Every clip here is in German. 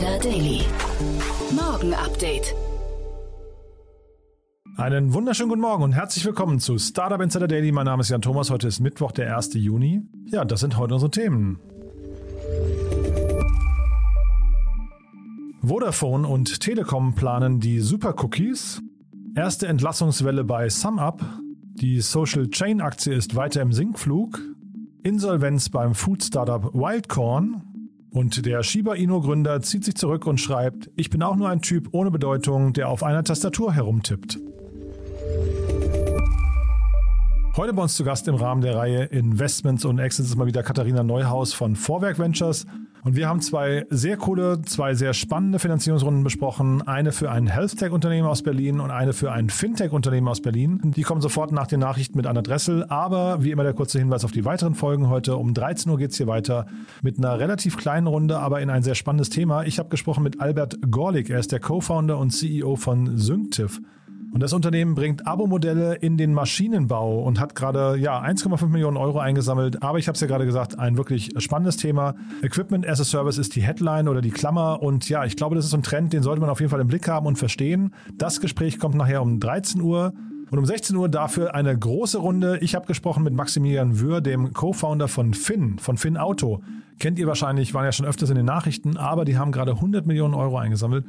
Insider Daily. Morgen Update. Einen wunderschönen guten Morgen und herzlich willkommen zu Startup Insider Daily. Mein Name ist Jan Thomas. Heute ist Mittwoch, der 1. Juni. Ja, das sind heute unsere Themen. Vodafone und Telekom planen die Super Cookies. Erste Entlassungswelle bei SumUp. Die Social Chain Aktie ist weiter im Sinkflug. Insolvenz beim Food Startup Wildcorn. Und der Shiba Inu Gründer zieht sich zurück und schreibt, ich bin auch nur ein Typ ohne Bedeutung, der auf einer Tastatur herumtippt. Heute bei uns zu Gast im Rahmen der Reihe Investments und Exits ist mal wieder Katharina Neuhaus von Vorwerk Ventures. Und wir haben zwei sehr coole, zwei sehr spannende Finanzierungsrunden besprochen. Eine für ein Health-Tech-Unternehmen aus Berlin und eine für ein Fintech-Unternehmen aus Berlin. Die kommen sofort nach den Nachrichten mit Anna Dressel. Aber wie immer der kurze Hinweis auf die weiteren Folgen heute. Um 13 Uhr geht es hier weiter mit einer relativ kleinen Runde, aber in ein sehr spannendes Thema. Ich habe gesprochen mit Albert Gorlik. Er ist der Co-Founder und CEO von Synctiv. Und das Unternehmen bringt Abo-Modelle in den Maschinenbau und hat gerade ja 1,5 Millionen Euro eingesammelt. Aber ich habe es ja gerade gesagt, ein wirklich spannendes Thema. Equipment as a Service ist die Headline oder die Klammer. Und ja, ich glaube, das ist ein Trend, den sollte man auf jeden Fall im Blick haben und verstehen. Das Gespräch kommt nachher um 13 Uhr. Und um 16 Uhr dafür eine große Runde. Ich habe gesprochen mit Maximilian Wür, dem Co-Founder von Finn, von Finn Auto. Kennt ihr wahrscheinlich, waren ja schon öfters in den Nachrichten, aber die haben gerade 100 Millionen Euro eingesammelt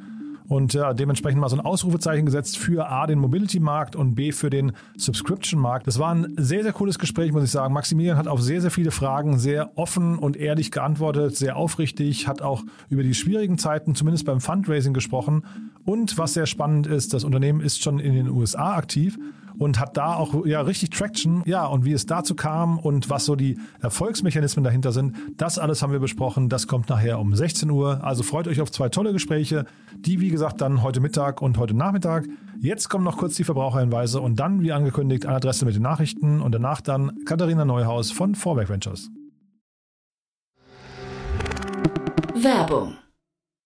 und ja, dementsprechend mal so ein Ausrufezeichen gesetzt für A, den Mobility-Markt und B, für den Subscription-Markt. Das war ein sehr, sehr cooles Gespräch, muss ich sagen. Maximilian hat auf sehr, sehr viele Fragen sehr offen und ehrlich geantwortet, sehr aufrichtig, hat auch über die schwierigen Zeiten, zumindest beim Fundraising gesprochen. Und was sehr spannend ist, das Unternehmen ist schon in den USA aktiv und hat da auch ja richtig Traction. Ja, und wie es dazu kam und was so die Erfolgsmechanismen dahinter sind, das alles haben wir besprochen. Das kommt nachher um 16 Uhr. Also freut euch auf zwei tolle Gespräche, die wie gesagt dann heute Mittag und heute Nachmittag. Jetzt kommen noch kurz die Verbraucherhinweise und dann, wie angekündigt, eine Adresse mit den Nachrichten und danach dann Katharina Neuhaus von Vorwerk Ventures. Werbung.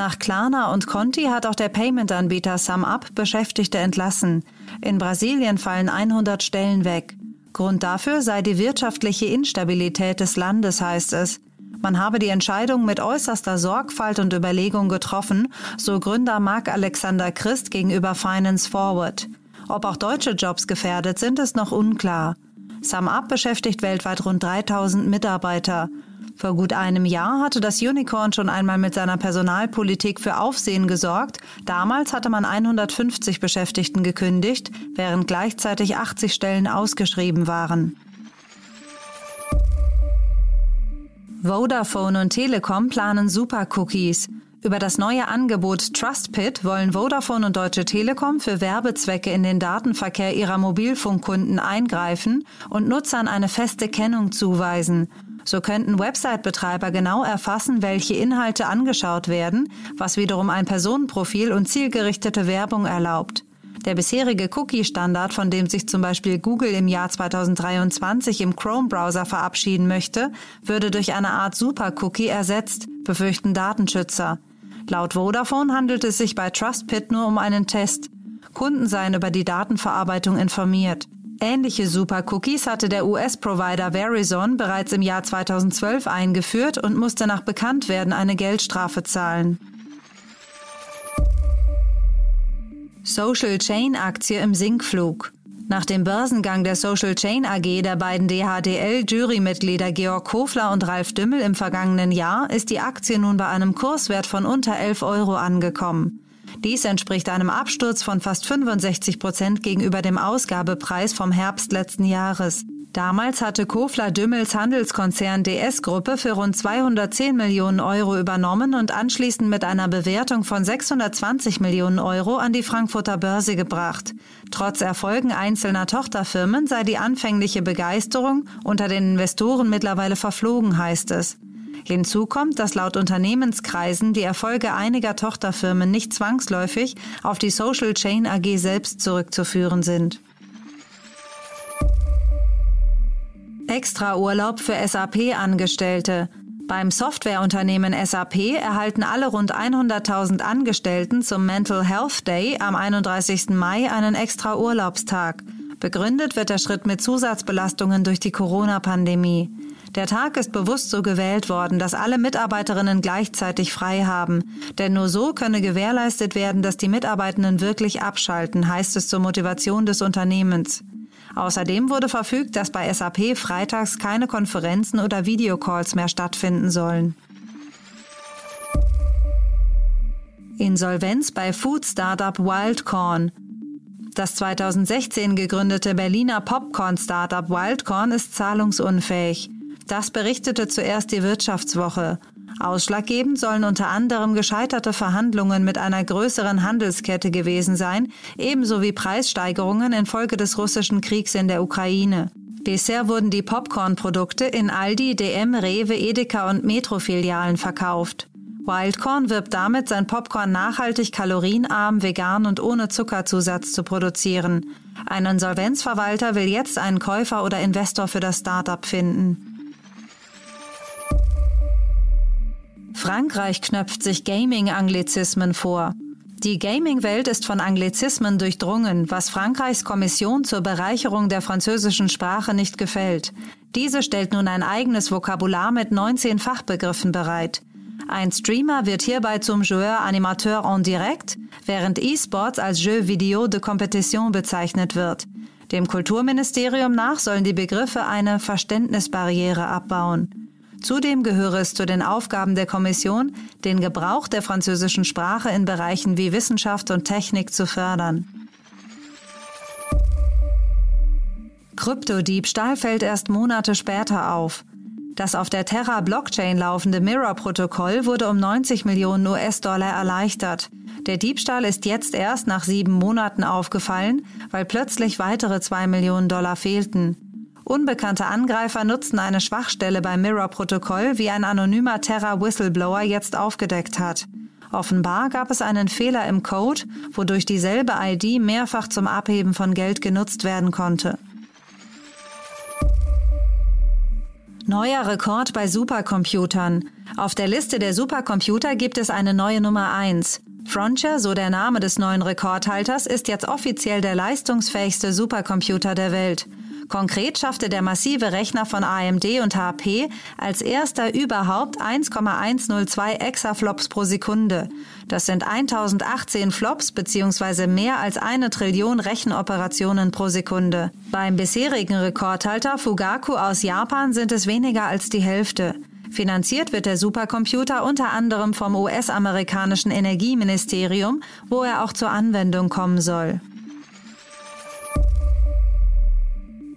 Nach Klarna und Conti hat auch der Payment-Anbieter SumUp Beschäftigte entlassen. In Brasilien fallen 100 Stellen weg. Grund dafür sei die wirtschaftliche Instabilität des Landes, heißt es. Man habe die Entscheidung mit äußerster Sorgfalt und Überlegung getroffen, so Gründer Marc Alexander Christ gegenüber Finance Forward. Ob auch deutsche Jobs gefährdet sind, ist noch unklar. SumUp beschäftigt weltweit rund 3000 Mitarbeiter. Vor gut einem Jahr hatte das Unicorn schon einmal mit seiner Personalpolitik für Aufsehen gesorgt. Damals hatte man 150 Beschäftigten gekündigt, während gleichzeitig 80 Stellen ausgeschrieben waren. Vodafone und Telekom planen Super-Cookies. Über das neue Angebot TrustPit wollen Vodafone und Deutsche Telekom für Werbezwecke in den Datenverkehr ihrer Mobilfunkkunden eingreifen und Nutzern eine feste Kennung zuweisen. So könnten Website-Betreiber genau erfassen, welche Inhalte angeschaut werden, was wiederum ein Personenprofil und zielgerichtete Werbung erlaubt. Der bisherige Cookie-Standard, von dem sich zum Beispiel Google im Jahr 2023 im Chrome-Browser verabschieden möchte, würde durch eine Art Super-Cookie ersetzt, befürchten Datenschützer. Laut Vodafone handelt es sich bei TrustPit nur um einen Test. Kunden seien über die Datenverarbeitung informiert. Ähnliche Super-Cookies hatte der US-Provider Verizon bereits im Jahr 2012 eingeführt und musste nach Bekanntwerden eine Geldstrafe zahlen. Social Chain Aktie im Sinkflug. Nach dem Börsengang der Social Chain AG der beiden DHDL-Jurymitglieder Georg Kofler und Ralf Dümmel im vergangenen Jahr ist die Aktie nun bei einem Kurswert von unter 11 Euro angekommen. Dies entspricht einem Absturz von fast 65 Prozent gegenüber dem Ausgabepreis vom Herbst letzten Jahres. Damals hatte Kofler Dümmels Handelskonzern DS-Gruppe für rund 210 Millionen Euro übernommen und anschließend mit einer Bewertung von 620 Millionen Euro an die Frankfurter Börse gebracht. Trotz Erfolgen einzelner Tochterfirmen sei die anfängliche Begeisterung unter den Investoren mittlerweile verflogen, heißt es. Hinzu kommt, dass laut Unternehmenskreisen die Erfolge einiger Tochterfirmen nicht zwangsläufig auf die Social Chain AG selbst zurückzuführen sind. Extraurlaub für SAP-Angestellte. Beim Softwareunternehmen SAP erhalten alle rund 100.000 Angestellten zum Mental Health Day am 31. Mai einen extra Urlaubstag. Begründet wird der Schritt mit Zusatzbelastungen durch die Corona-Pandemie. Der Tag ist bewusst so gewählt worden, dass alle Mitarbeiterinnen gleichzeitig frei haben. Denn nur so könne gewährleistet werden, dass die Mitarbeitenden wirklich abschalten, heißt es zur Motivation des Unternehmens. Außerdem wurde verfügt, dass bei SAP freitags keine Konferenzen oder Videocalls mehr stattfinden sollen. Insolvenz bei Food Startup Wildcorn. Das 2016 gegründete Berliner Popcorn-Startup Wildcorn ist zahlungsunfähig. Das berichtete zuerst die Wirtschaftswoche. Ausschlaggebend sollen unter anderem gescheiterte Verhandlungen mit einer größeren Handelskette gewesen sein, ebenso wie Preissteigerungen infolge des russischen Kriegs in der Ukraine. Bisher wurden die Popcorn-Produkte in Aldi, DM, Rewe, Edeka und Metro-Filialen verkauft. Wildcorn wirbt damit, sein Popcorn nachhaltig, kalorienarm, vegan und ohne Zuckerzusatz zu produzieren. Ein Insolvenzverwalter will jetzt einen Käufer oder Investor für das Startup finden. Frankreich knöpft sich Gaming-Anglizismen vor. Die Gaming-Welt ist von Anglizismen durchdrungen, was Frankreichs Kommission zur Bereicherung der französischen Sprache nicht gefällt. Diese stellt nun ein eigenes Vokabular mit 19 Fachbegriffen bereit. Ein Streamer wird hierbei zum Joueur Animateur en direct, während E-Sports als Jeu Vidéo de Competition bezeichnet wird. Dem Kulturministerium nach sollen die Begriffe eine Verständnisbarriere abbauen. Zudem gehöre es zu den Aufgaben der Kommission, den Gebrauch der französischen Sprache in Bereichen wie Wissenschaft und Technik zu fördern. Kryptodiebstahl fällt erst Monate später auf. Das auf der Terra-Blockchain laufende Mirror-Protokoll wurde um 90 Millionen US-Dollar erleichtert. Der Diebstahl ist jetzt erst nach sieben Monaten aufgefallen, weil plötzlich weitere zwei Millionen Dollar fehlten. Unbekannte Angreifer nutzten eine Schwachstelle beim Mirror-Protokoll, wie ein anonymer Terra-Whistleblower jetzt aufgedeckt hat. Offenbar gab es einen Fehler im Code, wodurch dieselbe ID mehrfach zum Abheben von Geld genutzt werden konnte. Neuer Rekord bei Supercomputern. Auf der Liste der Supercomputer gibt es eine neue Nummer 1. Frontier, so der Name des neuen Rekordhalters, ist jetzt offiziell der leistungsfähigste Supercomputer der Welt. Konkret schaffte der massive Rechner von AMD und HP als erster überhaupt 1,102 Exaflops pro Sekunde. Das sind 1018 Flops bzw. mehr als eine Trillion Rechenoperationen pro Sekunde. Beim bisherigen Rekordhalter Fugaku aus Japan sind es weniger als die Hälfte. Finanziert wird der Supercomputer unter anderem vom US-amerikanischen Energieministerium, wo er auch zur Anwendung kommen soll.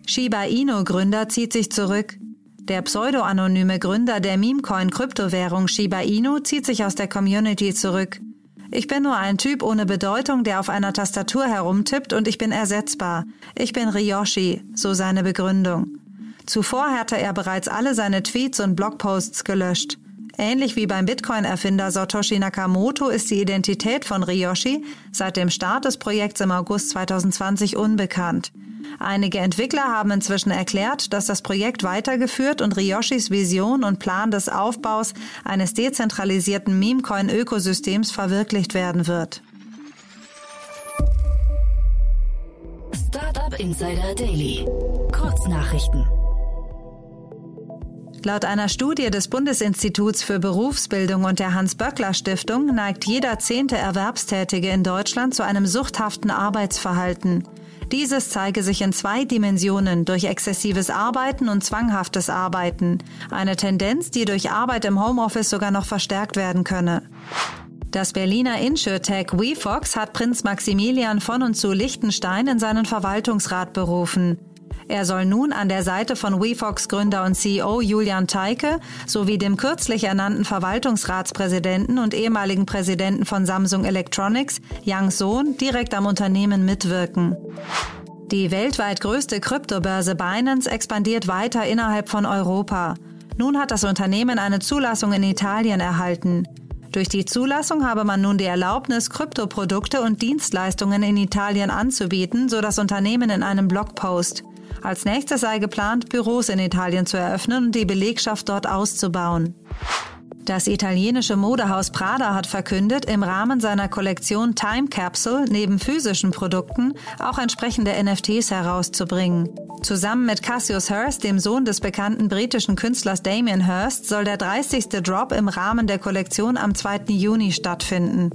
Shiba Inu-Gründer zieht sich zurück. Der pseudoanonyme Gründer der Memecoin-Kryptowährung Shiba Inu zieht sich aus der Community zurück. Ich bin nur ein Typ ohne Bedeutung, der auf einer Tastatur herumtippt und ich bin ersetzbar. Ich bin Ryoshi, so seine Begründung. Zuvor hatte er bereits alle seine Tweets und Blogposts gelöscht. Ähnlich wie beim Bitcoin-Erfinder Satoshi Nakamoto ist die Identität von Ryoshi seit dem Start des Projekts im August 2020 unbekannt. Einige Entwickler haben inzwischen erklärt, dass das Projekt weitergeführt und Ryoshis Vision und Plan des Aufbaus eines dezentralisierten Memecoin-Ökosystems verwirklicht werden wird. Startup Startup Insider Daily. Kurznachrichten. Laut einer Studie des Bundesinstituts für Berufsbildung und der Hans-Böckler-Stiftung neigt jeder zehnte Erwerbstätige in Deutschland zu einem suchthaften Arbeitsverhalten. Dieses zeige sich in zwei Dimensionen durch exzessives Arbeiten und zwanghaftes Arbeiten. Eine Tendenz, die durch Arbeit im Homeoffice sogar noch verstärkt werden könne. Das Berliner InsurTech WeFox hat Prinz Maximilian von und zu Liechtenstein in seinen Verwaltungsrat berufen. Er soll nun an der Seite von WeFox Gründer und CEO Julian Teike sowie dem kürzlich ernannten Verwaltungsratspräsidenten und ehemaligen Präsidenten von Samsung Electronics, Yang Sohn, direkt am Unternehmen mitwirken. Die weltweit größte Kryptobörse Binance expandiert weiter innerhalb von Europa. Nun hat das Unternehmen eine Zulassung in Italien erhalten. Durch die Zulassung habe man nun die Erlaubnis, Kryptoprodukte und Dienstleistungen in Italien anzubieten, so das Unternehmen in einem Blogpost. Als nächstes sei geplant, Büros in Italien zu eröffnen und die Belegschaft dort auszubauen. Das italienische Modehaus Prada hat verkündet, im Rahmen seiner Kollektion Time Capsule neben physischen Produkten auch entsprechende NFTs herauszubringen. Zusammen mit Cassius Hurst, dem Sohn des bekannten britischen Künstlers Damien Hurst, soll der 30. Drop im Rahmen der Kollektion am 2. Juni stattfinden.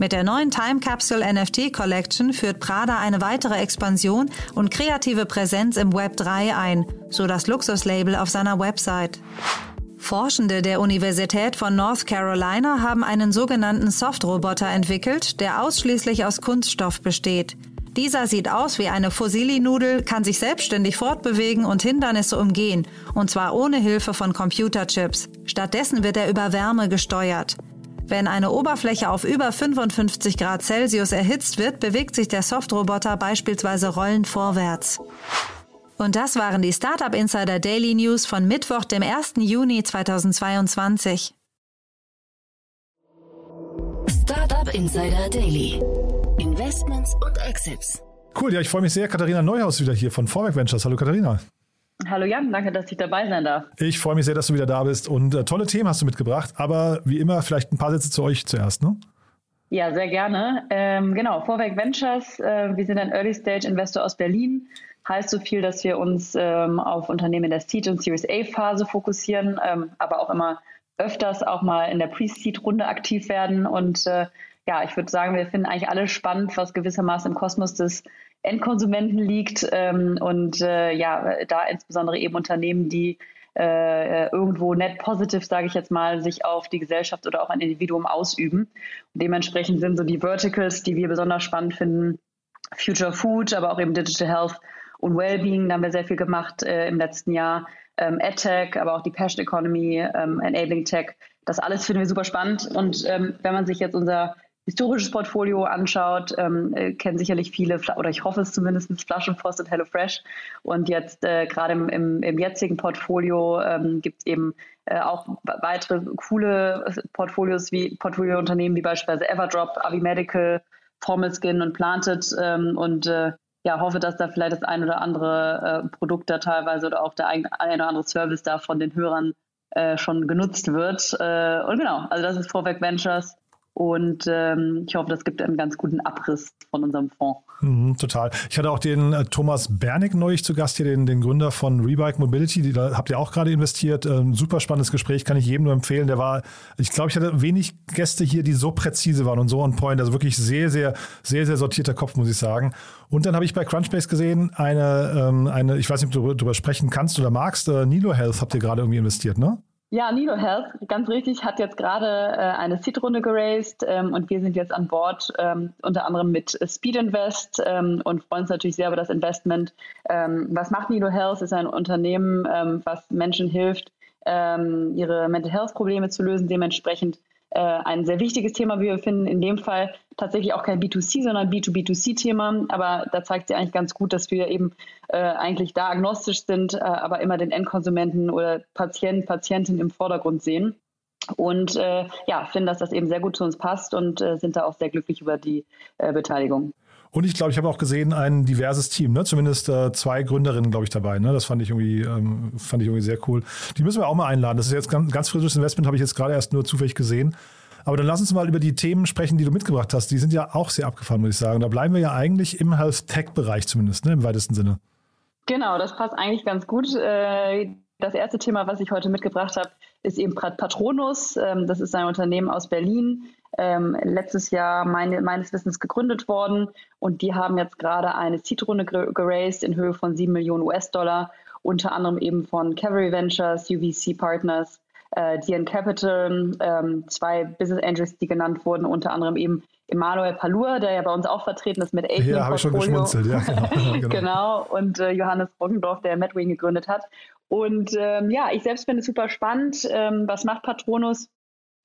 Mit der neuen Time Capsule NFT Collection führt Prada eine weitere Expansion und kreative Präsenz im Web 3 ein, so das Luxuslabel auf seiner Website. Forschende der Universität von North Carolina haben einen sogenannten Softroboter entwickelt, der ausschließlich aus Kunststoff besteht. Dieser sieht aus wie eine Fossili-Nudel, kann sich selbstständig fortbewegen und Hindernisse umgehen, und zwar ohne Hilfe von Computerchips. Stattdessen wird er über Wärme gesteuert. Wenn eine Oberfläche auf über 55 Grad Celsius erhitzt wird, bewegt sich der Softroboter beispielsweise rollend vorwärts. Und das waren die Startup Insider Daily News von Mittwoch, dem 1. Juni 2022. Startup Insider Daily. Investments und Exits. Cool, ja, ich freue mich sehr. Katharina Neuhaus wieder hier von Vorwerk Ventures. Hallo Katharina. Hallo Jan, danke, dass ich dabei sein darf. Ich freue mich sehr, dass du wieder da bist und äh, tolle Themen hast du mitgebracht. Aber wie immer, vielleicht ein paar Sätze zu euch zuerst, ne? Ja, sehr gerne. Ähm, genau, Vorwerk Ventures, äh, wir sind ein Early-Stage-Investor aus Berlin. Heißt so viel, dass wir uns ähm, auf Unternehmen der Seed- und Series A-Phase fokussieren, ähm, aber auch immer öfters auch mal in der Pre-Seed-Runde aktiv werden. Und äh, ja, ich würde sagen, wir finden eigentlich alles spannend, was gewissermaßen im Kosmos des Endkonsumenten liegt ähm, und äh, ja, da insbesondere eben Unternehmen, die äh, irgendwo net positive, sage ich jetzt mal, sich auf die Gesellschaft oder auch ein Individuum ausüben. Und dementsprechend sind so die Verticals, die wir besonders spannend finden, Future Food, aber auch eben Digital Health und Wellbeing. Da haben wir sehr viel gemacht äh, im letzten Jahr. Ähm, EdTech, aber auch die Passion Economy, ähm, Enabling Tech. Das alles finden wir super spannend. Und ähm, wenn man sich jetzt unser historisches Portfolio anschaut, ähm, äh, kennen sicherlich viele, oder ich hoffe es zumindest, Flaschenpost und HelloFresh. Und jetzt äh, gerade im, im, im, jetzigen Portfolio ähm, gibt es eben äh, auch weitere coole Portfolios wie Portfoliounternehmen wie beispielsweise Everdrop, Avi Medical, Formal Skin und Planted und und äh, ja, hoffe, dass da vielleicht das ein oder andere äh, Produkt da teilweise oder auch der ein, ein oder andere Service da von den Hörern schon genutzt wird. Und genau, also das ist Vorwerk Ventures. Und ähm, ich hoffe, das gibt einen ganz guten Abriss von unserem Fonds. Mhm, total. Ich hatte auch den äh, Thomas Bernig neulich zu Gast hier, den, den Gründer von Rebike Mobility. Die, da habt ihr auch gerade investiert. Ähm, super spannendes Gespräch, kann ich jedem nur empfehlen. Der war, ich glaube, ich hatte wenig Gäste hier, die so präzise waren und so on point. Also wirklich sehr, sehr, sehr, sehr sortierter Kopf, muss ich sagen. Und dann habe ich bei Crunchbase gesehen, eine, ähm, eine, ich weiß nicht, ob du darüber sprechen kannst oder magst, äh, Nilo Health habt ihr gerade irgendwie investiert, ne? Ja, Nilo Health, ganz richtig, hat jetzt gerade äh, eine Seed-Runde geraced ähm, und wir sind jetzt an Bord, ähm, unter anderem mit Speed Invest ähm, und freuen uns natürlich sehr über das Investment. Ähm, was macht Nilo Health? Ist ein Unternehmen, ähm, was Menschen hilft, ähm, ihre Mental Health Probleme zu lösen. Dementsprechend äh, ein sehr wichtiges Thema, wie wir finden. In dem Fall tatsächlich auch kein B2C, sondern B2B2C-Thema. Aber da zeigt sie eigentlich ganz gut, dass wir eben äh, eigentlich da agnostisch sind, äh, aber immer den Endkonsumenten oder Patienten, Patientinnen im Vordergrund sehen. Und äh, ja, finden, dass das eben sehr gut zu uns passt und äh, sind da auch sehr glücklich über die Beteiligung. Und ich glaube, ich habe auch gesehen, ein diverses Team, ne? Zumindest äh, zwei Gründerinnen, glaube ich, dabei. Ne? Das fand ich irgendwie, ähm, fand ich irgendwie sehr cool. Die müssen wir auch mal einladen. Das ist jetzt ganz, ganz frisches Investment, habe ich jetzt gerade erst nur zufällig gesehen. Aber dann lass uns mal über die Themen sprechen, die du mitgebracht hast. Die sind ja auch sehr abgefahren, muss ich sagen. Da bleiben wir ja eigentlich im Health-Tech-Bereich zumindest, ne, im weitesten Sinne. Genau, das passt eigentlich ganz gut. Äh, das erste Thema, was ich heute mitgebracht habe, ist eben Patronus. Ähm, das ist ein Unternehmen aus Berlin, ähm, letztes Jahr meine, meines Wissens gegründet worden und die haben jetzt gerade eine Seed-Runde geraced in Höhe von 7 Millionen US-Dollar, unter anderem eben von Cavalry Ventures, UVC Partners, äh, DN Capital, ähm, zwei Business Angels, die genannt wurden, unter anderem eben Emanuel Palur, der ja bei uns auch vertreten ist mit Aiden Ja, habe ich schon geschmunzelt, ja, genau. genau. genau. und äh, Johannes Roggendorf, der Madwing gegründet hat. Und ähm, ja, ich selbst finde es super spannend. Ähm, was macht Patronus?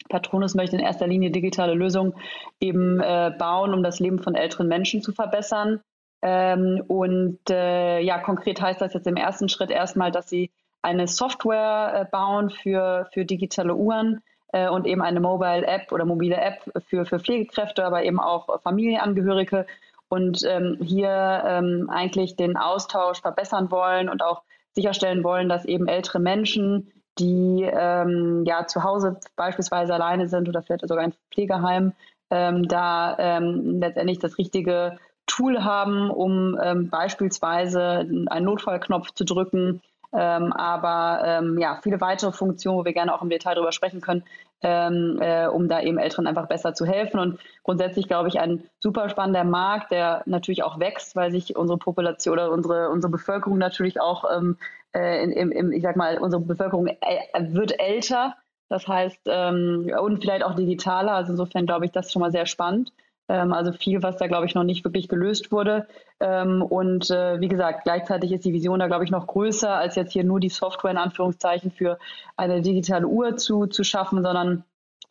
Patronus möchte in erster Linie digitale Lösungen eben äh, bauen, um das Leben von älteren Menschen zu verbessern. Ähm, und äh, ja, konkret heißt das jetzt im ersten Schritt erstmal, dass sie eine Software äh, bauen für, für digitale Uhren äh, und eben eine Mobile App oder mobile App für, für Pflegekräfte, aber eben auch Familienangehörige und ähm, hier ähm, eigentlich den Austausch verbessern wollen und auch sicherstellen wollen, dass eben ältere Menschen die ähm, ja zu Hause beispielsweise alleine sind oder vielleicht sogar in Pflegeheim, ähm, da ähm, letztendlich das richtige Tool haben, um ähm, beispielsweise einen Notfallknopf zu drücken, ähm, aber ähm, ja, viele weitere Funktionen, wo wir gerne auch im Detail darüber sprechen können, ähm, äh, um da eben Älteren einfach besser zu helfen. Und grundsätzlich glaube ich, ein super spannender Markt, der natürlich auch wächst, weil sich unsere Population oder unsere, unsere Bevölkerung natürlich auch ähm, äh, in, in, ich sag mal, unsere Bevölkerung wird älter. Das heißt, ähm, und vielleicht auch digitaler. Also insofern glaube ich, das ist schon mal sehr spannend. Ähm, also viel, was da, glaube ich, noch nicht wirklich gelöst wurde. Ähm, und äh, wie gesagt, gleichzeitig ist die Vision da, glaube ich, noch größer, als jetzt hier nur die Software in Anführungszeichen für eine digitale Uhr zu, zu schaffen, sondern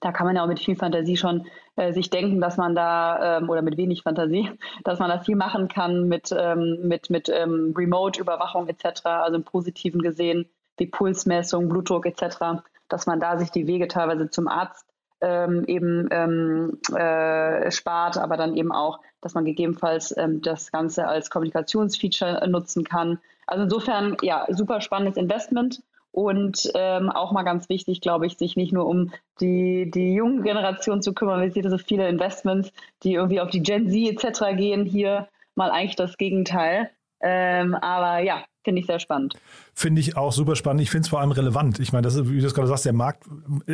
da kann man ja auch mit viel Fantasie schon äh, sich denken, dass man da, ähm, oder mit wenig Fantasie, dass man da viel machen kann mit, ähm, mit, mit ähm, Remote-Überwachung etc., also im Positiven gesehen, wie Pulsmessung, Blutdruck etc., dass man da sich die Wege teilweise zum Arzt ähm, eben ähm, äh, spart, aber dann eben auch, dass man gegebenenfalls ähm, das Ganze als Kommunikationsfeature nutzen kann. Also insofern, ja, super spannendes Investment und ähm, auch mal ganz wichtig, glaube ich, sich nicht nur um die, die junge Generation zu kümmern. Wir sehen so viele Investments, die irgendwie auf die Gen Z etc. gehen. Hier mal eigentlich das Gegenteil. Ähm, aber ja, Finde ich sehr spannend. Finde ich auch super spannend. Ich finde es vor allem relevant. Ich meine, das ist, wie du es gerade sagst, der Markt,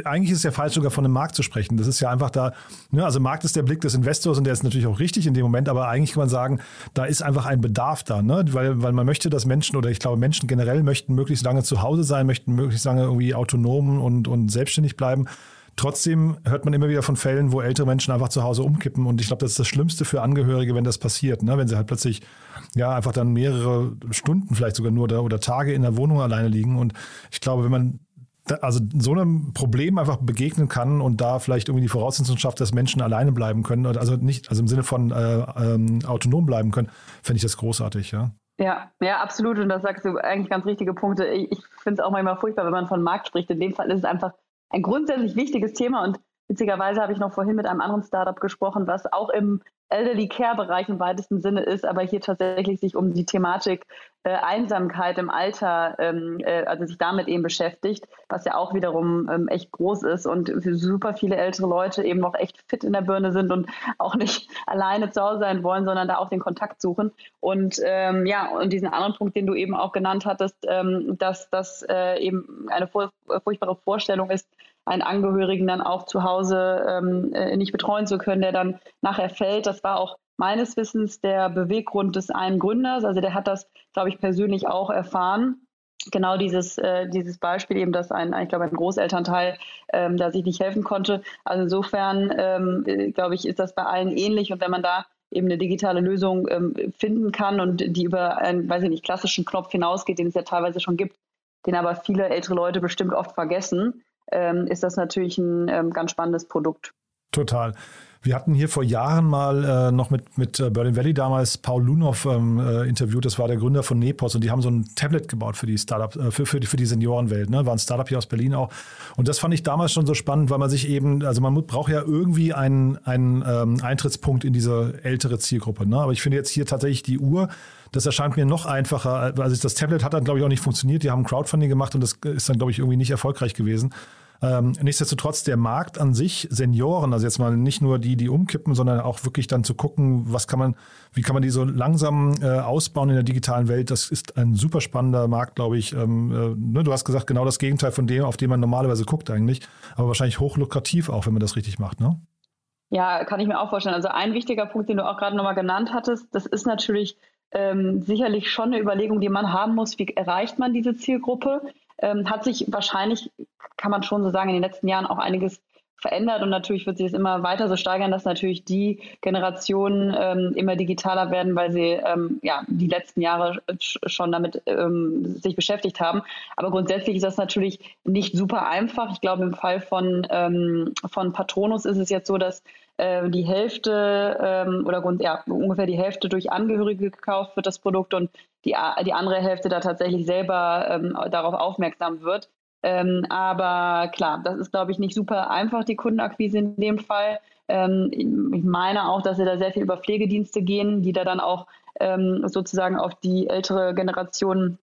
eigentlich ist es ja falsch, sogar von einem Markt zu sprechen. Das ist ja einfach da, ne, also Markt ist der Blick des Investors und der ist natürlich auch richtig in dem Moment, aber eigentlich kann man sagen, da ist einfach ein Bedarf da, ne? weil, weil man möchte, dass Menschen oder ich glaube, Menschen generell möchten möglichst lange zu Hause sein, möchten möglichst lange irgendwie autonom und, und selbstständig bleiben. Trotzdem hört man immer wieder von Fällen, wo ältere Menschen einfach zu Hause umkippen. Und ich glaube, das ist das Schlimmste für Angehörige, wenn das passiert. Ne? Wenn sie halt plötzlich ja einfach dann mehrere Stunden vielleicht sogar nur oder, oder Tage in der Wohnung alleine liegen. Und ich glaube, wenn man also so einem Problem einfach begegnen kann und da vielleicht irgendwie die Voraussetzung schafft, dass Menschen alleine bleiben können, also nicht, also im Sinne von äh, ähm, autonom bleiben können, fände ich das großartig, ja. Ja, ja, absolut. Und das sagst du eigentlich ganz richtige Punkte. Ich, ich finde es auch manchmal furchtbar, wenn man von Markt spricht. In dem Fall ist es einfach ein grundsätzlich wichtiges Thema und witzigerweise habe ich noch vorhin mit einem anderen Startup gesprochen, was auch im Elderly Care Bereich im weitesten Sinne ist, aber hier tatsächlich sich um die Thematik äh, Einsamkeit im Alter, ähm, äh, also sich damit eben beschäftigt, was ja auch wiederum ähm, echt groß ist und für super viele ältere Leute eben noch echt fit in der Birne sind und auch nicht alleine zu Hause sein wollen, sondern da auch den Kontakt suchen. Und ähm, ja, und diesen anderen Punkt, den du eben auch genannt hattest, ähm, dass das äh, eben eine furchtbare Vorstellung ist, einen Angehörigen dann auch zu Hause ähm, äh, nicht betreuen zu können, der dann nachher fällt. Das war auch meines Wissens der Beweggrund des einen Gründers. Also der hat das, glaube ich, persönlich auch erfahren. Genau dieses, äh, dieses Beispiel eben, dass ein, ich glaube, ein Großelternteil ähm, da sich nicht helfen konnte. Also insofern, ähm, äh, glaube ich, ist das bei allen ähnlich. Und wenn man da eben eine digitale Lösung ähm, finden kann und die über einen, weiß ich nicht, klassischen Knopf hinausgeht, den es ja teilweise schon gibt, den aber viele ältere Leute bestimmt oft vergessen, ähm, ist das natürlich ein ähm, ganz spannendes Produkt. Total. Wir hatten hier vor Jahren mal äh, noch mit, mit äh, Berlin Valley damals Paul Lunow ähm, äh, interviewt. Das war der Gründer von Nepos und die haben so ein Tablet gebaut für die Startup, äh, für, für, die, für die Seniorenwelt. Ne? War ein Startup hier aus Berlin auch. Und das fand ich damals schon so spannend, weil man sich eben, also man braucht ja irgendwie einen, einen ähm, Eintrittspunkt in diese ältere Zielgruppe. Ne? Aber ich finde jetzt hier tatsächlich die Uhr, das erscheint mir noch einfacher. Also das Tablet hat dann, glaube ich, auch nicht funktioniert. Die haben Crowdfunding gemacht und das ist dann, glaube ich, irgendwie nicht erfolgreich gewesen. Ähm, nichtsdestotrotz der Markt an sich, Senioren, also jetzt mal nicht nur die, die umkippen, sondern auch wirklich dann zu gucken, was kann man, wie kann man die so langsam äh, ausbauen in der digitalen Welt, das ist ein super spannender Markt, glaube ich. Ähm, äh, ne, du hast gesagt, genau das Gegenteil von dem, auf den man normalerweise guckt eigentlich, aber wahrscheinlich hochlukrativ auch, wenn man das richtig macht, ne? Ja, kann ich mir auch vorstellen. Also ein wichtiger Punkt, den du auch gerade nochmal genannt hattest, das ist natürlich ähm, sicherlich schon eine Überlegung, die man haben muss, wie erreicht man diese Zielgruppe. Ähm, hat sich wahrscheinlich, kann man schon so sagen, in den letzten Jahren auch einiges verändert und natürlich wird sich das immer weiter so steigern, dass natürlich die Generationen ähm, immer digitaler werden, weil sie ähm, ja die letzten Jahre schon damit ähm, sich beschäftigt haben. Aber grundsätzlich ist das natürlich nicht super einfach. Ich glaube, im Fall von, ähm, von Patronus ist es jetzt so, dass äh, die Hälfte ähm, oder Grund, ja, ungefähr die Hälfte durch Angehörige gekauft wird, das Produkt, und die, die andere Hälfte da tatsächlich selber ähm, darauf aufmerksam wird. Ähm, aber klar, das ist, glaube ich, nicht super einfach, die Kundenakquise in dem Fall. Ähm, ich meine auch, dass wir da sehr viel über Pflegedienste gehen, die da dann auch ähm, sozusagen auf die ältere Generation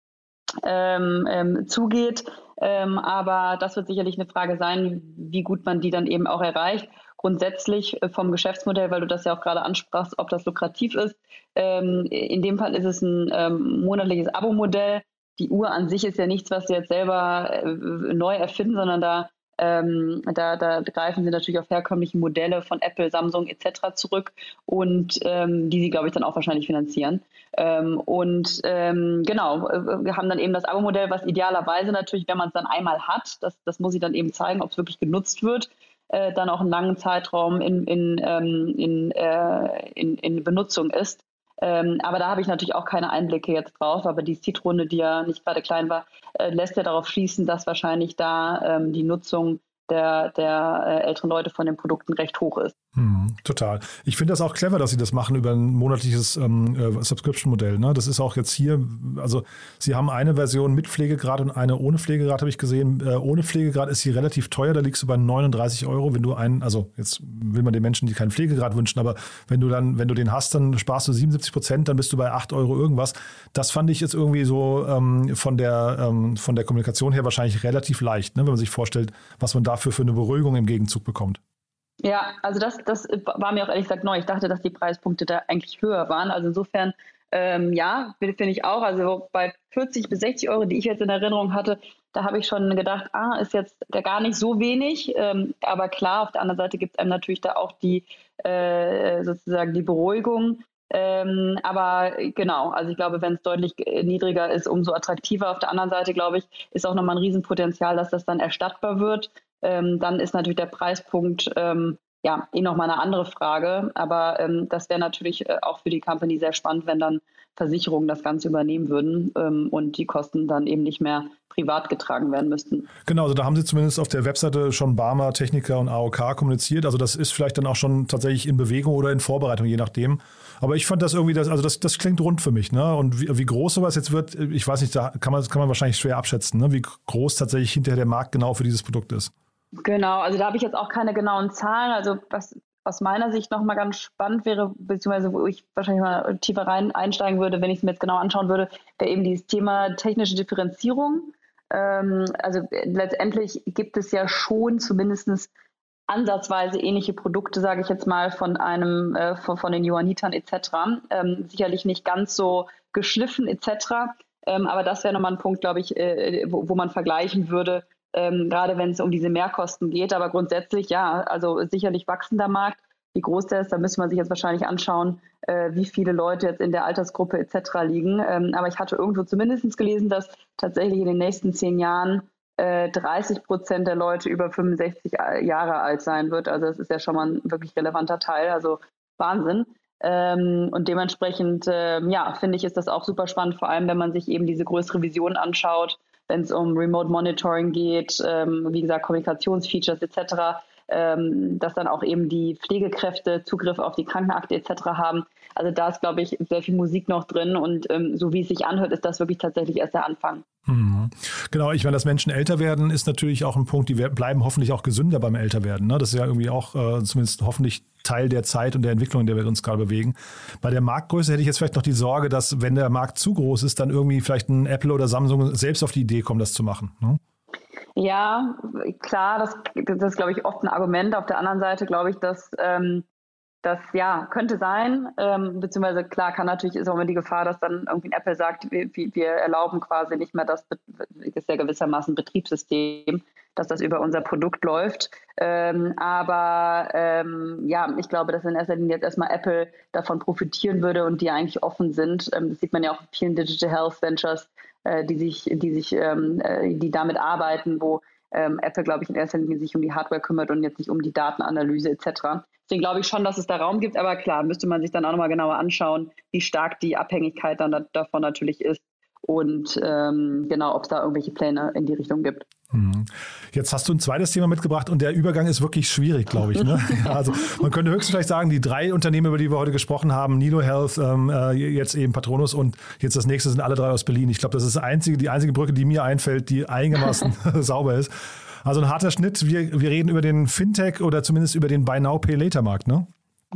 ähm, ähm, zugeht. Ähm, aber das wird sicherlich eine Frage sein, wie gut man die dann eben auch erreicht. Grundsätzlich äh, vom Geschäftsmodell, weil du das ja auch gerade ansprachst, ob das lukrativ ist. in dem Fall ist es ein monatliches Abo-Modell die Uhr an sich ist ja nichts, was sie jetzt selber äh, neu erfinden, sondern da, ähm, da, da greifen sie natürlich auf herkömmliche Modelle von Apple, Samsung etc. zurück und ähm, die sie, glaube ich, dann auch wahrscheinlich finanzieren. Ähm, und ähm, genau, äh, wir haben dann eben das Abo-Modell, was idealerweise natürlich, wenn man es dann einmal hat, das, das muss ich dann eben zeigen, ob es wirklich genutzt wird, äh, dann auch einen langen Zeitraum in, in, ähm, in, äh, in, in Benutzung ist. Ähm, aber da habe ich natürlich auch keine Einblicke jetzt drauf. Aber die Seed-Runde, die ja nicht gerade klein war, äh, lässt ja darauf schließen, dass wahrscheinlich da ähm, die Nutzung der, der äh, älteren Leute von den Produkten recht hoch ist. Hm, total. Ich finde das auch clever, dass Sie das machen über ein monatliches ähm, äh, Subscription-Modell. Ne? Das ist auch jetzt hier, also Sie haben eine Version mit Pflegegrad und eine ohne Pflegegrad, habe ich gesehen. Äh, ohne Pflegegrad ist sie relativ teuer, da liegst du bei 39 Euro, wenn du einen, also jetzt will man den Menschen, die keinen Pflegegrad wünschen, aber wenn du dann, wenn du den hast, dann sparst du 77 Prozent, dann bist du bei 8 Euro irgendwas. Das fand ich jetzt irgendwie so ähm, von, der, ähm, von der Kommunikation her wahrscheinlich relativ leicht, ne? wenn man sich vorstellt, was man dafür für eine Beruhigung im Gegenzug bekommt. Ja, also das, das war mir auch ehrlich gesagt neu. Ich dachte, dass die Preispunkte da eigentlich höher waren. Also insofern, ähm, ja, finde ich auch. Also bei 40 bis 60 Euro, die ich jetzt in Erinnerung hatte, da habe ich schon gedacht, ah, ist jetzt gar nicht so wenig. Ähm, aber klar, auf der anderen Seite gibt es einem natürlich da auch die äh, sozusagen die Beruhigung. Ähm, aber genau, also ich glaube, wenn es deutlich niedriger ist, umso attraktiver. Auf der anderen Seite, glaube ich, ist auch nochmal ein Riesenpotenzial, dass das dann erstattbar wird ähm, dann ist natürlich der Preispunkt ähm, ja eh nochmal eine andere Frage. Aber ähm, das wäre natürlich äh, auch für die Company sehr spannend, wenn dann Versicherungen das Ganze übernehmen würden ähm, und die Kosten dann eben nicht mehr privat getragen werden müssten. Genau, also da haben Sie zumindest auf der Webseite schon Barmer, Techniker und AOK kommuniziert. Also das ist vielleicht dann auch schon tatsächlich in Bewegung oder in Vorbereitung, je nachdem. Aber ich fand das irgendwie, das, also das, das klingt rund für mich. Ne? Und wie, wie groß sowas jetzt wird, ich weiß nicht, da kann man, kann man wahrscheinlich schwer abschätzen, ne? wie groß tatsächlich hinterher der Markt genau für dieses Produkt ist. Genau, also da habe ich jetzt auch keine genauen Zahlen. Also was aus meiner Sicht nochmal ganz spannend wäre, beziehungsweise wo ich wahrscheinlich mal tiefer rein einsteigen würde, wenn ich es mir jetzt genau anschauen würde, wäre eben dieses Thema technische Differenzierung. Ähm, also letztendlich gibt es ja schon zumindest ansatzweise ähnliche Produkte, sage ich jetzt mal, von einem, äh, von, von, den Johannitern etc. Ähm, sicherlich nicht ganz so geschliffen etc. Ähm, aber das wäre nochmal ein Punkt, glaube ich, äh, wo, wo man vergleichen würde, ähm, gerade wenn es um diese Mehrkosten geht. Aber grundsätzlich ja, also sicherlich wachsender Markt. Wie groß der ist, da müsste man sich jetzt wahrscheinlich anschauen, äh, wie viele Leute jetzt in der Altersgruppe etc. liegen. Ähm, aber ich hatte irgendwo zumindest gelesen, dass tatsächlich in den nächsten zehn Jahren äh, 30 Prozent der Leute über 65 Jahre alt sein wird. Also das ist ja schon mal ein wirklich relevanter Teil. Also Wahnsinn. Ähm, und dementsprechend, äh, ja, finde ich, ist das auch super spannend, vor allem wenn man sich eben diese größere Vision anschaut, wenn es um Remote Monitoring geht, ähm, wie gesagt, Kommunikationsfeatures etc., ähm, dass dann auch eben die Pflegekräfte Zugriff auf die Krankenakte etc. haben. Also da ist, glaube ich, sehr viel Musik noch drin und ähm, so wie es sich anhört, ist das wirklich tatsächlich erst der Anfang. Mhm. Genau, ich meine, dass Menschen älter werden, ist natürlich auch ein Punkt, die bleiben hoffentlich auch gesünder beim Älterwerden. Ne? Das ist ja irgendwie auch äh, zumindest hoffentlich Teil der Zeit und der Entwicklung, in der wir uns gerade bewegen. Bei der Marktgröße hätte ich jetzt vielleicht noch die Sorge, dass wenn der Markt zu groß ist, dann irgendwie vielleicht ein Apple oder Samsung selbst auf die Idee kommen, das zu machen. Ne? Ja, klar, das, das ist, glaube ich, oft ein Argument. Auf der anderen Seite glaube ich, dass ähm, das ja könnte sein, ähm, beziehungsweise klar kann natürlich ist auch immer die Gefahr, dass dann irgendwie Apple sagt, wir, wir erlauben quasi nicht mehr das, ist ja gewissermaßen Betriebssystem, dass das über unser Produkt läuft. Ähm, aber ähm, ja, ich glaube, dass in erster Linie jetzt erstmal Apple davon profitieren würde und die eigentlich offen sind. Ähm, das sieht man ja auch in vielen Digital Health Ventures, äh, die sich, die sich, ähm, äh, die damit arbeiten, wo ähm, Apple, glaube ich, in erster Linie sich um die Hardware kümmert und jetzt nicht um die Datenanalyse etc. Deswegen glaube ich schon, dass es da Raum gibt, aber klar, müsste man sich dann auch nochmal genauer anschauen, wie stark die Abhängigkeit dann da, davon natürlich ist und ähm, genau, ob es da irgendwelche Pläne in die Richtung gibt. Mhm. Jetzt hast du ein zweites Thema mitgebracht und der Übergang ist wirklich schwierig, glaube ich. Ne? ja, also man könnte höchstens vielleicht sagen, die drei Unternehmen, über die wir heute gesprochen haben, Nilo Health, ähm, äh, jetzt eben Patronus und jetzt das nächste sind alle drei aus Berlin. Ich glaube, das ist die einzige, die einzige Brücke, die mir einfällt, die einigermaßen sauber ist. Also ein harter Schnitt. Wir, wir reden über den Fintech oder zumindest über den Buy Now Pay Later Markt, ne?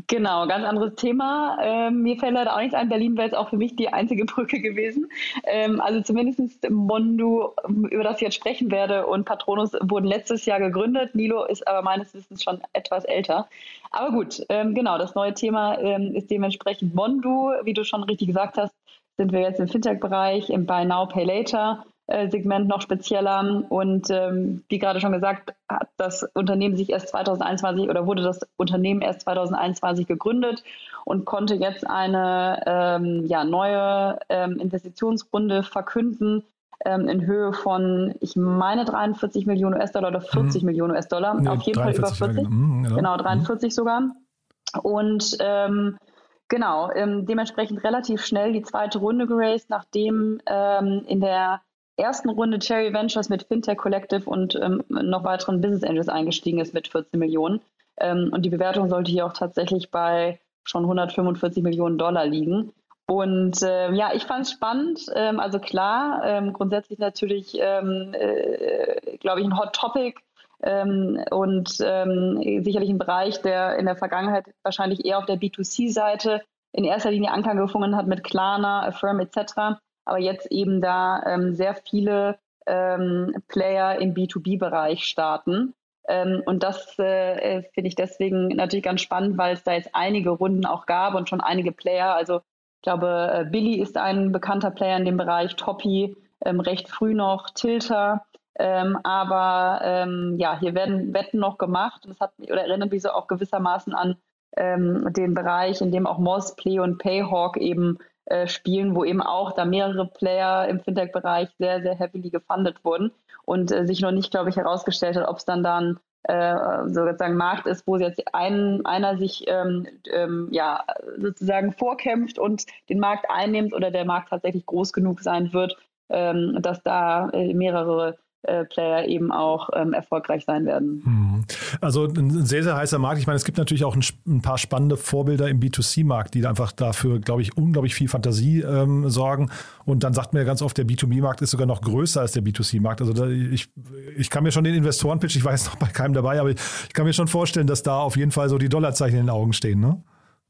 Genau, ganz anderes Thema. Ähm, mir fällt leider auch nichts ein. Berlin wäre jetzt auch für mich die einzige Brücke gewesen. Ähm, also zumindest Mondo, über das ich jetzt sprechen werde, und Patronus wurden letztes Jahr gegründet. Nilo ist aber meines Wissens schon etwas älter. Aber gut, ähm, genau, das neue Thema ähm, ist dementsprechend Mondo. Wie du schon richtig gesagt hast, sind wir jetzt im Fintech-Bereich, im Buy Now, Pay Later. Äh, Segment noch spezieller. Und ähm, wie gerade schon gesagt, hat das Unternehmen sich erst 2021 oder wurde das Unternehmen erst 2021 gegründet und konnte jetzt eine ähm, ja, neue ähm, Investitionsrunde verkünden ähm, in Höhe von, ich meine, 43 Millionen US-Dollar oder 40 mhm. Millionen US-Dollar. Nee, Auf jeden Fall über 40. Genau. Mhm, genau. genau, 43 mhm. sogar. Und ähm, Genau, ähm, dementsprechend relativ schnell die zweite Runde geraced, nachdem ähm, in der ersten Runde Cherry Ventures mit Fintech Collective und ähm, noch weiteren Business Angels eingestiegen ist mit 14 Millionen. Ähm, und die Bewertung sollte hier auch tatsächlich bei schon 145 Millionen Dollar liegen. Und äh, ja, ich fand es spannend. Ähm, also klar, ähm, grundsätzlich natürlich, ähm, äh, glaube ich, ein Hot Topic ähm, und sicherlich ein Bereich, der in der Vergangenheit wahrscheinlich eher auf der B2C-Seite in erster Linie Anklang gefunden hat mit Klarna, Affirm etc aber jetzt eben da ähm, sehr viele ähm, Player im B2B-Bereich starten. Ähm, und das äh, finde ich deswegen natürlich ganz spannend, weil es da jetzt einige Runden auch gab und schon einige Player. Also ich glaube, äh, Billy ist ein bekannter Player in dem Bereich, Toppy ähm, recht früh noch, Tilter. Ähm, aber ähm, ja, hier werden Wetten noch gemacht. Das hat oder erinnert mich so auch gewissermaßen an den Bereich, in dem auch Moss, Play und Payhawk eben äh, spielen, wo eben auch da mehrere Player im Fintech-Bereich sehr, sehr heavily gefundet wurden und äh, sich noch nicht, glaube ich, herausgestellt hat, ob es dann dann äh, sozusagen Markt ist, wo jetzt ein, einer sich ähm, ähm, ja sozusagen vorkämpft und den Markt einnimmt oder der Markt tatsächlich groß genug sein wird, ähm, dass da äh, mehrere Player eben auch ähm, erfolgreich sein werden. Mhm. Also ein sehr, sehr heißer Markt. Ich meine, es gibt natürlich auch ein, ein paar spannende Vorbilder im B2C-Markt, die einfach dafür, glaube ich, unglaublich viel Fantasie ähm, sorgen. Und dann sagt mir ganz oft, der B2B-Markt ist sogar noch größer als der B2C-Markt. Also da, ich, ich kann mir schon den Investoren-Pitch, ich weiß noch bei keinem dabei, aber ich, ich kann mir schon vorstellen, dass da auf jeden Fall so die Dollarzeichen in den Augen stehen. Ne?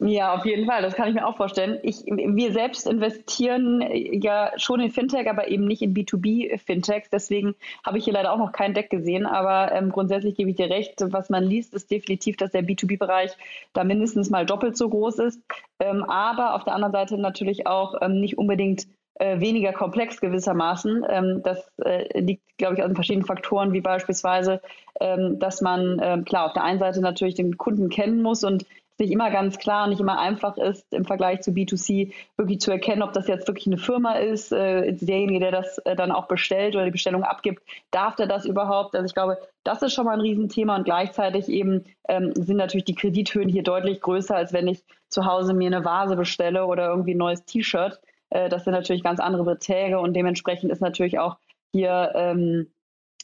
Ja, auf jeden Fall. Das kann ich mir auch vorstellen. Ich, wir selbst investieren ja schon in Fintech, aber eben nicht in B2B-Fintechs. Deswegen habe ich hier leider auch noch kein Deck gesehen. Aber ähm, grundsätzlich gebe ich dir recht. Was man liest, ist definitiv, dass der B2B-Bereich da mindestens mal doppelt so groß ist. Ähm, aber auf der anderen Seite natürlich auch ähm, nicht unbedingt äh, weniger komplex gewissermaßen. Ähm, das äh, liegt, glaube ich, an verschiedenen Faktoren, wie beispielsweise, ähm, dass man, äh, klar, auf der einen Seite natürlich den Kunden kennen muss und nicht immer ganz klar, nicht immer einfach ist, im Vergleich zu B2C wirklich zu erkennen, ob das jetzt wirklich eine Firma ist. Äh, derjenige, der das äh, dann auch bestellt oder die Bestellung abgibt, darf der das überhaupt? Also ich glaube, das ist schon mal ein Riesenthema und gleichzeitig eben ähm, sind natürlich die Kredithöhen hier deutlich größer, als wenn ich zu Hause mir eine Vase bestelle oder irgendwie ein neues T-Shirt. Äh, das sind natürlich ganz andere Beträge und dementsprechend ist natürlich auch hier ähm,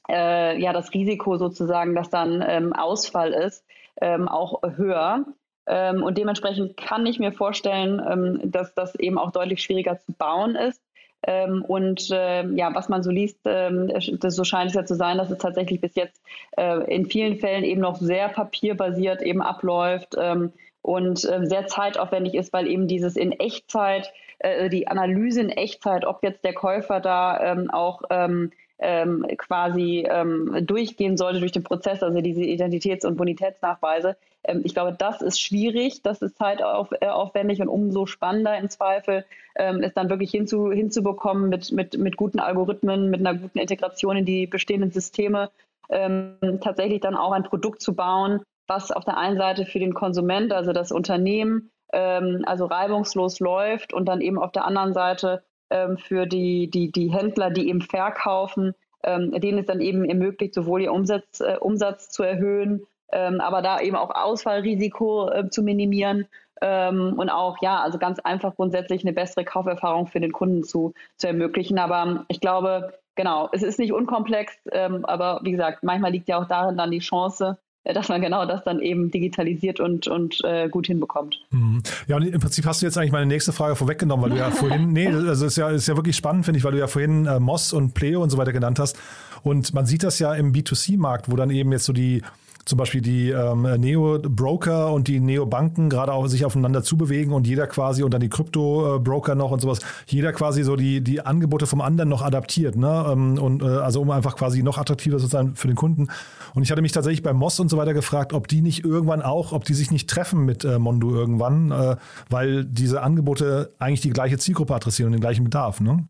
äh, ja das Risiko sozusagen, dass dann ähm, Ausfall ist, ähm, auch höher. Ähm, und dementsprechend kann ich mir vorstellen, ähm, dass das eben auch deutlich schwieriger zu bauen ist. Ähm, und äh, ja, was man so liest, ähm, das, so scheint es ja zu sein, dass es tatsächlich bis jetzt äh, in vielen Fällen eben noch sehr papierbasiert eben abläuft ähm, und äh, sehr zeitaufwendig ist, weil eben dieses in Echtzeit, äh, die Analyse in Echtzeit, ob jetzt der Käufer da ähm, auch ähm, quasi ähm, durchgehen sollte durch den Prozess, also diese Identitäts- und Bonitätsnachweise. Ähm, ich glaube, das ist schwierig, das ist zeitaufwendig und umso spannender im Zweifel, ähm, es dann wirklich hinzu, hinzubekommen mit, mit, mit guten Algorithmen, mit einer guten Integration in die bestehenden Systeme, ähm, tatsächlich dann auch ein Produkt zu bauen, was auf der einen Seite für den Konsument, also das Unternehmen, ähm, also reibungslos läuft und dann eben auf der anderen Seite ähm, für die, die, die Händler, die eben verkaufen, ähm, denen es dann eben ermöglicht, sowohl ihr Umsatz, äh, Umsatz zu erhöhen, ähm, aber da eben auch Ausfallrisiko äh, zu minimieren ähm, und auch, ja, also ganz einfach grundsätzlich eine bessere Kauferfahrung für den Kunden zu, zu ermöglichen. Aber ich glaube, genau, es ist nicht unkomplex, ähm, aber wie gesagt, manchmal liegt ja auch darin dann die Chance, dass man genau das dann eben digitalisiert und, und äh, gut hinbekommt. Mhm. Ja, und im Prinzip hast du jetzt eigentlich meine nächste Frage vorweggenommen, weil du ja vorhin, nee, also ist ja, ist ja wirklich spannend, finde ich, weil du ja vorhin äh, Moss und Pleo und so weiter genannt hast. Und man sieht das ja im B2C-Markt, wo dann eben jetzt so die zum Beispiel die ähm, Neo-Broker und die Neo-Banken gerade auch sich aufeinander zubewegen und jeder quasi und dann die Krypto-Broker noch und sowas, jeder quasi so die, die Angebote vom anderen noch adaptiert, ne? Ähm, und äh, also um einfach quasi noch attraktiver zu sein für den Kunden. Und ich hatte mich tatsächlich bei Moss und so weiter gefragt, ob die nicht irgendwann auch, ob die sich nicht treffen mit äh, Mondo irgendwann, äh, weil diese Angebote eigentlich die gleiche Zielgruppe adressieren und den gleichen Bedarf, ne?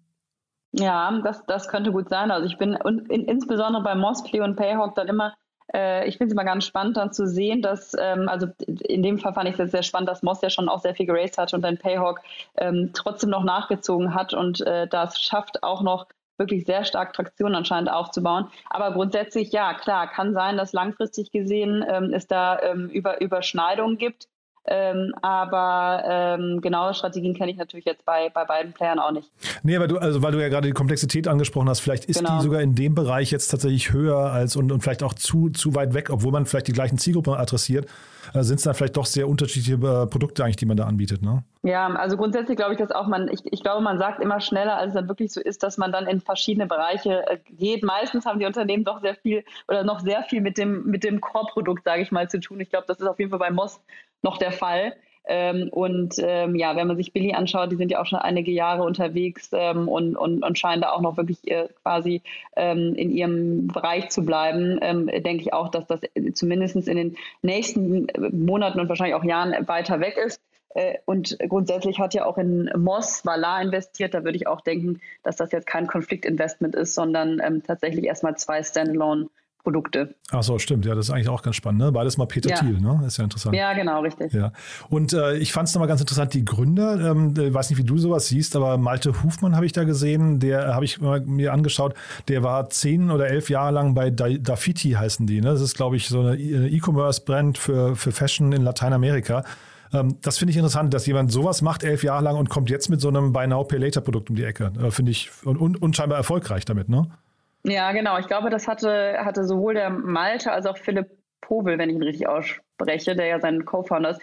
Ja, das, das könnte gut sein. Also ich bin und in, insbesondere bei Moss, Play und Payhawk dann immer äh, ich finde es immer ganz spannend dann zu sehen, dass, ähm, also in dem Fall fand ich es sehr spannend, dass Moss ja schon auch sehr viel geraced hat und dann Payhawk ähm, trotzdem noch nachgezogen hat und äh, das schafft auch noch wirklich sehr stark Traktion anscheinend aufzubauen. Aber grundsätzlich, ja, klar, kann sein, dass langfristig gesehen ähm, es da ähm, über Überschneidungen gibt. Ähm, aber ähm, genaue Strategien kenne ich natürlich jetzt bei, bei beiden Playern auch nicht. Nee, aber du, also weil du ja gerade die Komplexität angesprochen hast, vielleicht ist genau. die sogar in dem Bereich jetzt tatsächlich höher als und, und vielleicht auch zu, zu weit weg, obwohl man vielleicht die gleichen Zielgruppen adressiert, sind es dann vielleicht doch sehr unterschiedliche äh, Produkte eigentlich, die man da anbietet, ne? Ja, also grundsätzlich glaube ich, dass auch man, ich, ich glaube, man sagt immer schneller, als es dann wirklich so ist, dass man dann in verschiedene Bereiche äh, geht. Meistens haben die Unternehmen doch sehr viel oder noch sehr viel mit dem, mit dem Core-Produkt, sage ich mal, zu tun. Ich glaube, das ist auf jeden Fall bei Moss noch der Fall. Ähm, und ähm, ja, wenn man sich Billy anschaut, die sind ja auch schon einige Jahre unterwegs ähm, und, und, und scheinen da auch noch wirklich äh, quasi ähm, in ihrem Bereich zu bleiben, ähm, denke ich auch, dass das zumindest in den nächsten Monaten und wahrscheinlich auch Jahren weiter weg ist. Äh, und grundsätzlich hat ja auch in Moss Valar investiert. Da würde ich auch denken, dass das jetzt kein Konfliktinvestment ist, sondern ähm, tatsächlich erstmal zwei Standalone Produkte. Ach so, stimmt. Ja, das ist eigentlich auch ganz spannend. Ne? Beides mal Peter ja. Thiel, ne? Ist ja interessant. Ja, genau, richtig. Ja. Und äh, ich fand es nochmal ganz interessant, die Gründer, ähm, ich weiß nicht, wie du sowas siehst, aber Malte Hufmann habe ich da gesehen, der habe ich mir angeschaut, der war zehn oder elf Jahre lang bei Dafiti heißen die. Ne? Das ist, glaube ich, so eine E-Commerce-Brand für, für Fashion in Lateinamerika. Ähm, das finde ich interessant, dass jemand sowas macht elf Jahre lang und kommt jetzt mit so einem Buy Now Pay Later Produkt um die Ecke. Äh, finde ich und, und, und scheinbar erfolgreich damit, ne? Ja, genau. Ich glaube, das hatte, hatte sowohl der Malte als auch Philipp Povel, wenn ich ihn richtig ausspreche, der ja sein Co-Founder ist.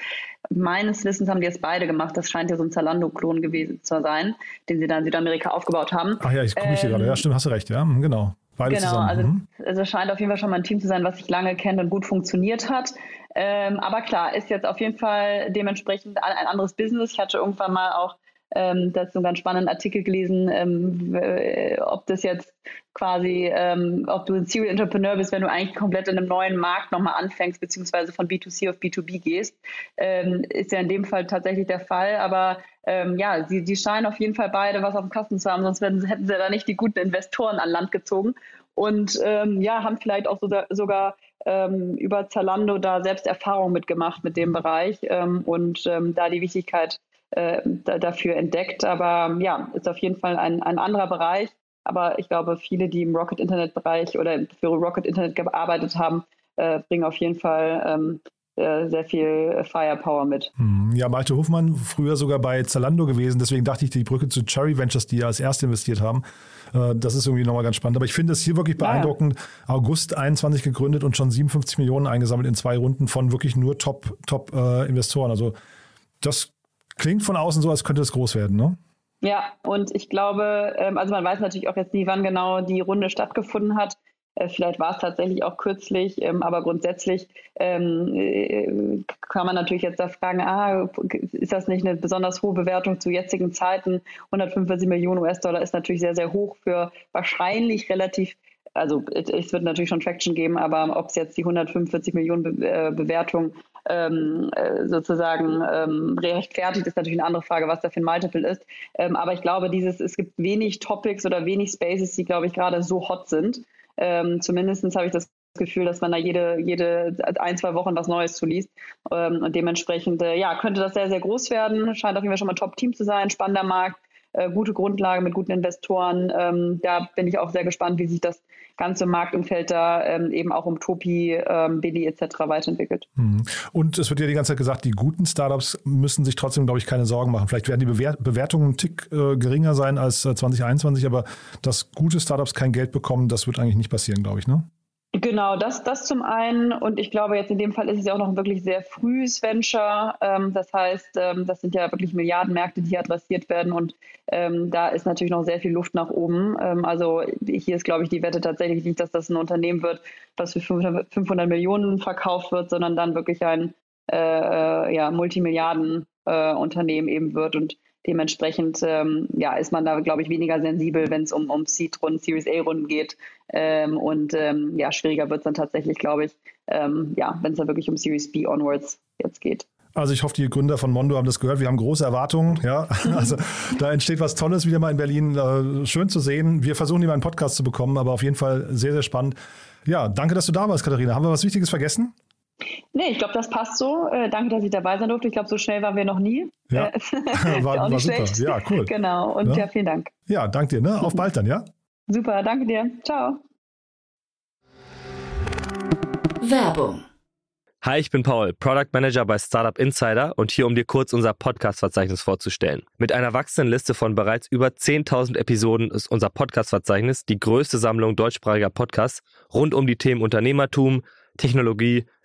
Meines Wissens haben die es beide gemacht. Das scheint ja so ein Zalando-Klon gewesen zu sein, den sie da in Südamerika aufgebaut haben. Ach ja, ich gucke ähm, hier gerade. Ja, stimmt, hast du recht. Ja, mhm, genau. Beide genau, zusammen. also, mhm. also scheint auf jeden Fall schon mal ein Team zu sein, was sich lange kennt und gut funktioniert hat. Ähm, aber klar, ist jetzt auf jeden Fall dementsprechend ein anderes Business. Ich hatte irgendwann mal auch ähm, dazu einen ganz spannenden Artikel gelesen, ähm, ob das jetzt quasi, ähm, ob du ein Serial Entrepreneur bist, wenn du eigentlich komplett in einem neuen Markt nochmal anfängst, beziehungsweise von B2C auf B2B gehst. Ähm, ist ja in dem Fall tatsächlich der Fall, aber ähm, ja, sie, die scheinen auf jeden Fall beide was auf dem Kasten zu haben, sonst hätten, hätten sie da nicht die guten Investoren an Land gezogen und ähm, ja, haben vielleicht auch so da, sogar ähm, über Zalando da selbst Erfahrung mitgemacht mit dem Bereich ähm, und ähm, da die Wichtigkeit äh, dafür entdeckt. Aber ja, ist auf jeden Fall ein, ein anderer Bereich. Aber ich glaube, viele, die im Rocket Internet Bereich oder für Rocket Internet gearbeitet haben, äh, bringen auf jeden Fall ähm, äh, sehr viel Firepower mit. Hm, ja, Malte Hofmann, früher sogar bei Zalando gewesen, deswegen dachte ich, die Brücke zu Cherry Ventures, die ja als erste investiert haben, äh, das ist irgendwie nochmal ganz spannend. Aber ich finde es hier wirklich beeindruckend. Ja. August 21 gegründet und schon 57 Millionen eingesammelt in zwei Runden von wirklich nur Top-Investoren. Top, äh, also das klingt von außen so, als könnte es groß werden, ne? Ja, und ich glaube, ähm, also man weiß natürlich auch jetzt nie, wann genau die Runde stattgefunden hat. Äh, vielleicht war es tatsächlich auch kürzlich, ähm, aber grundsätzlich ähm, äh, kann man natürlich jetzt da fragen, ah, ist das nicht eine besonders hohe Bewertung zu jetzigen Zeiten? 145 Millionen US-Dollar ist natürlich sehr, sehr hoch für wahrscheinlich relativ also es wird natürlich schon Traction geben, aber ob es jetzt die 145 Millionen Be äh, Bewertung ähm, äh, sozusagen ähm, rechtfertigt, ist natürlich eine andere Frage, was da für ein Multiple ist. Ähm, aber ich glaube, dieses, es gibt wenig Topics oder wenig Spaces, die, glaube ich, gerade so hot sind. Ähm, zumindest habe ich das Gefühl, dass man da jede, jede ein, zwei Wochen was Neues zuliest. Ähm, und dementsprechend, äh, ja, könnte das sehr, sehr groß werden. Scheint auf jeden Fall schon mal Top-Team zu sein, spannender Markt. Äh, gute Grundlage mit guten Investoren. Ähm, da bin ich auch sehr gespannt, wie sich das ganze Marktumfeld da ähm, eben auch um Topi, ähm, Billy etc. weiterentwickelt. Mhm. Und es wird ja die ganze Zeit gesagt, die guten Startups müssen sich trotzdem, glaube ich, keine Sorgen machen. Vielleicht werden die Bewer Bewertungen ein Tick äh, geringer sein als äh, 2021, aber dass gute Startups kein Geld bekommen, das wird eigentlich nicht passieren, glaube ich, ne? Genau, das, das zum einen. Und ich glaube, jetzt in dem Fall ist es ja auch noch ein wirklich sehr frühes Venture. Ähm, das heißt, ähm, das sind ja wirklich Milliardenmärkte, die hier adressiert werden. Und ähm, da ist natürlich noch sehr viel Luft nach oben. Ähm, also hier ist, glaube ich, die Wette tatsächlich nicht, dass das ein Unternehmen wird, was für 500, 500 Millionen verkauft wird, sondern dann wirklich ein äh, äh ja, Multimilliarden-Unternehmen äh, eben wird. Und Dementsprechend ähm, ja, ist man da, glaube ich, weniger sensibel, wenn es um, um Seed-Runden, Series A-Runden geht. Ähm, und ähm, ja, schwieriger wird es dann tatsächlich, glaube ich, ähm, ja, wenn es dann wirklich um Series B onwards jetzt geht. Also ich hoffe, die Gründer von Mondo haben das gehört. Wir haben große Erwartungen. Ja, also da entsteht was Tolles wieder mal in Berlin. Schön zu sehen. Wir versuchen, mal einen Podcast zu bekommen, aber auf jeden Fall sehr, sehr spannend. Ja, danke, dass du da warst, Katharina. Haben wir was Wichtiges vergessen? Nee, ich glaube, das passt so. Äh, danke, dass ich dabei sein durfte. Ich glaube, so schnell waren wir noch nie. Ja, äh, war, war super. Ja, cool. Genau. Und ja. ja, vielen Dank. Ja, danke dir. Ne? Auf bald dann, ja? Super, danke dir. Ciao. Werbung. Hi, ich bin Paul, Product Manager bei Startup Insider und hier, um dir kurz unser Podcast-Verzeichnis vorzustellen. Mit einer wachsenden Liste von bereits über 10.000 Episoden ist unser Podcast-Verzeichnis die größte Sammlung deutschsprachiger Podcasts rund um die Themen Unternehmertum, Technologie,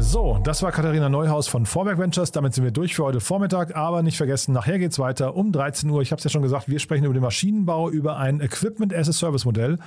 So, das war Katharina Neuhaus von Vorwerk Ventures. Damit sind wir durch für heute Vormittag. Aber nicht vergessen, nachher geht es weiter um 13 Uhr. Ich habe es ja schon gesagt, wir sprechen über den Maschinenbau, über ein Equipment as a Service Modell.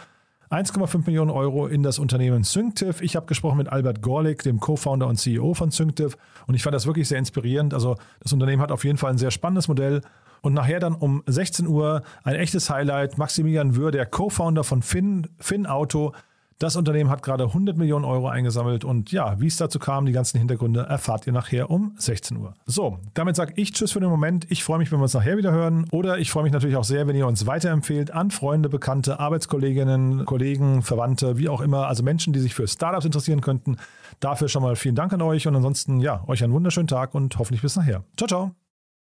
1,5 Millionen Euro in das Unternehmen Synctiv. Ich habe gesprochen mit Albert Gorlik, dem Co-Founder und CEO von Synctiv. Und ich fand das wirklich sehr inspirierend. Also das Unternehmen hat auf jeden Fall ein sehr spannendes Modell. Und nachher dann um 16 Uhr ein echtes Highlight. Maximilian Wöhr, der Co-Founder von Finn, Finn Auto das Unternehmen hat gerade 100 Millionen Euro eingesammelt und ja, wie es dazu kam, die ganzen Hintergründe erfahrt ihr nachher um 16 Uhr. So, damit sage ich Tschüss für den Moment. Ich freue mich, wenn wir uns nachher wieder hören oder ich freue mich natürlich auch sehr, wenn ihr uns weiterempfehlt an Freunde, Bekannte, Arbeitskolleginnen, Kollegen, Verwandte, wie auch immer, also Menschen, die sich für Startups interessieren könnten. Dafür schon mal vielen Dank an euch und ansonsten ja, euch einen wunderschönen Tag und hoffentlich bis nachher. Ciao, ciao.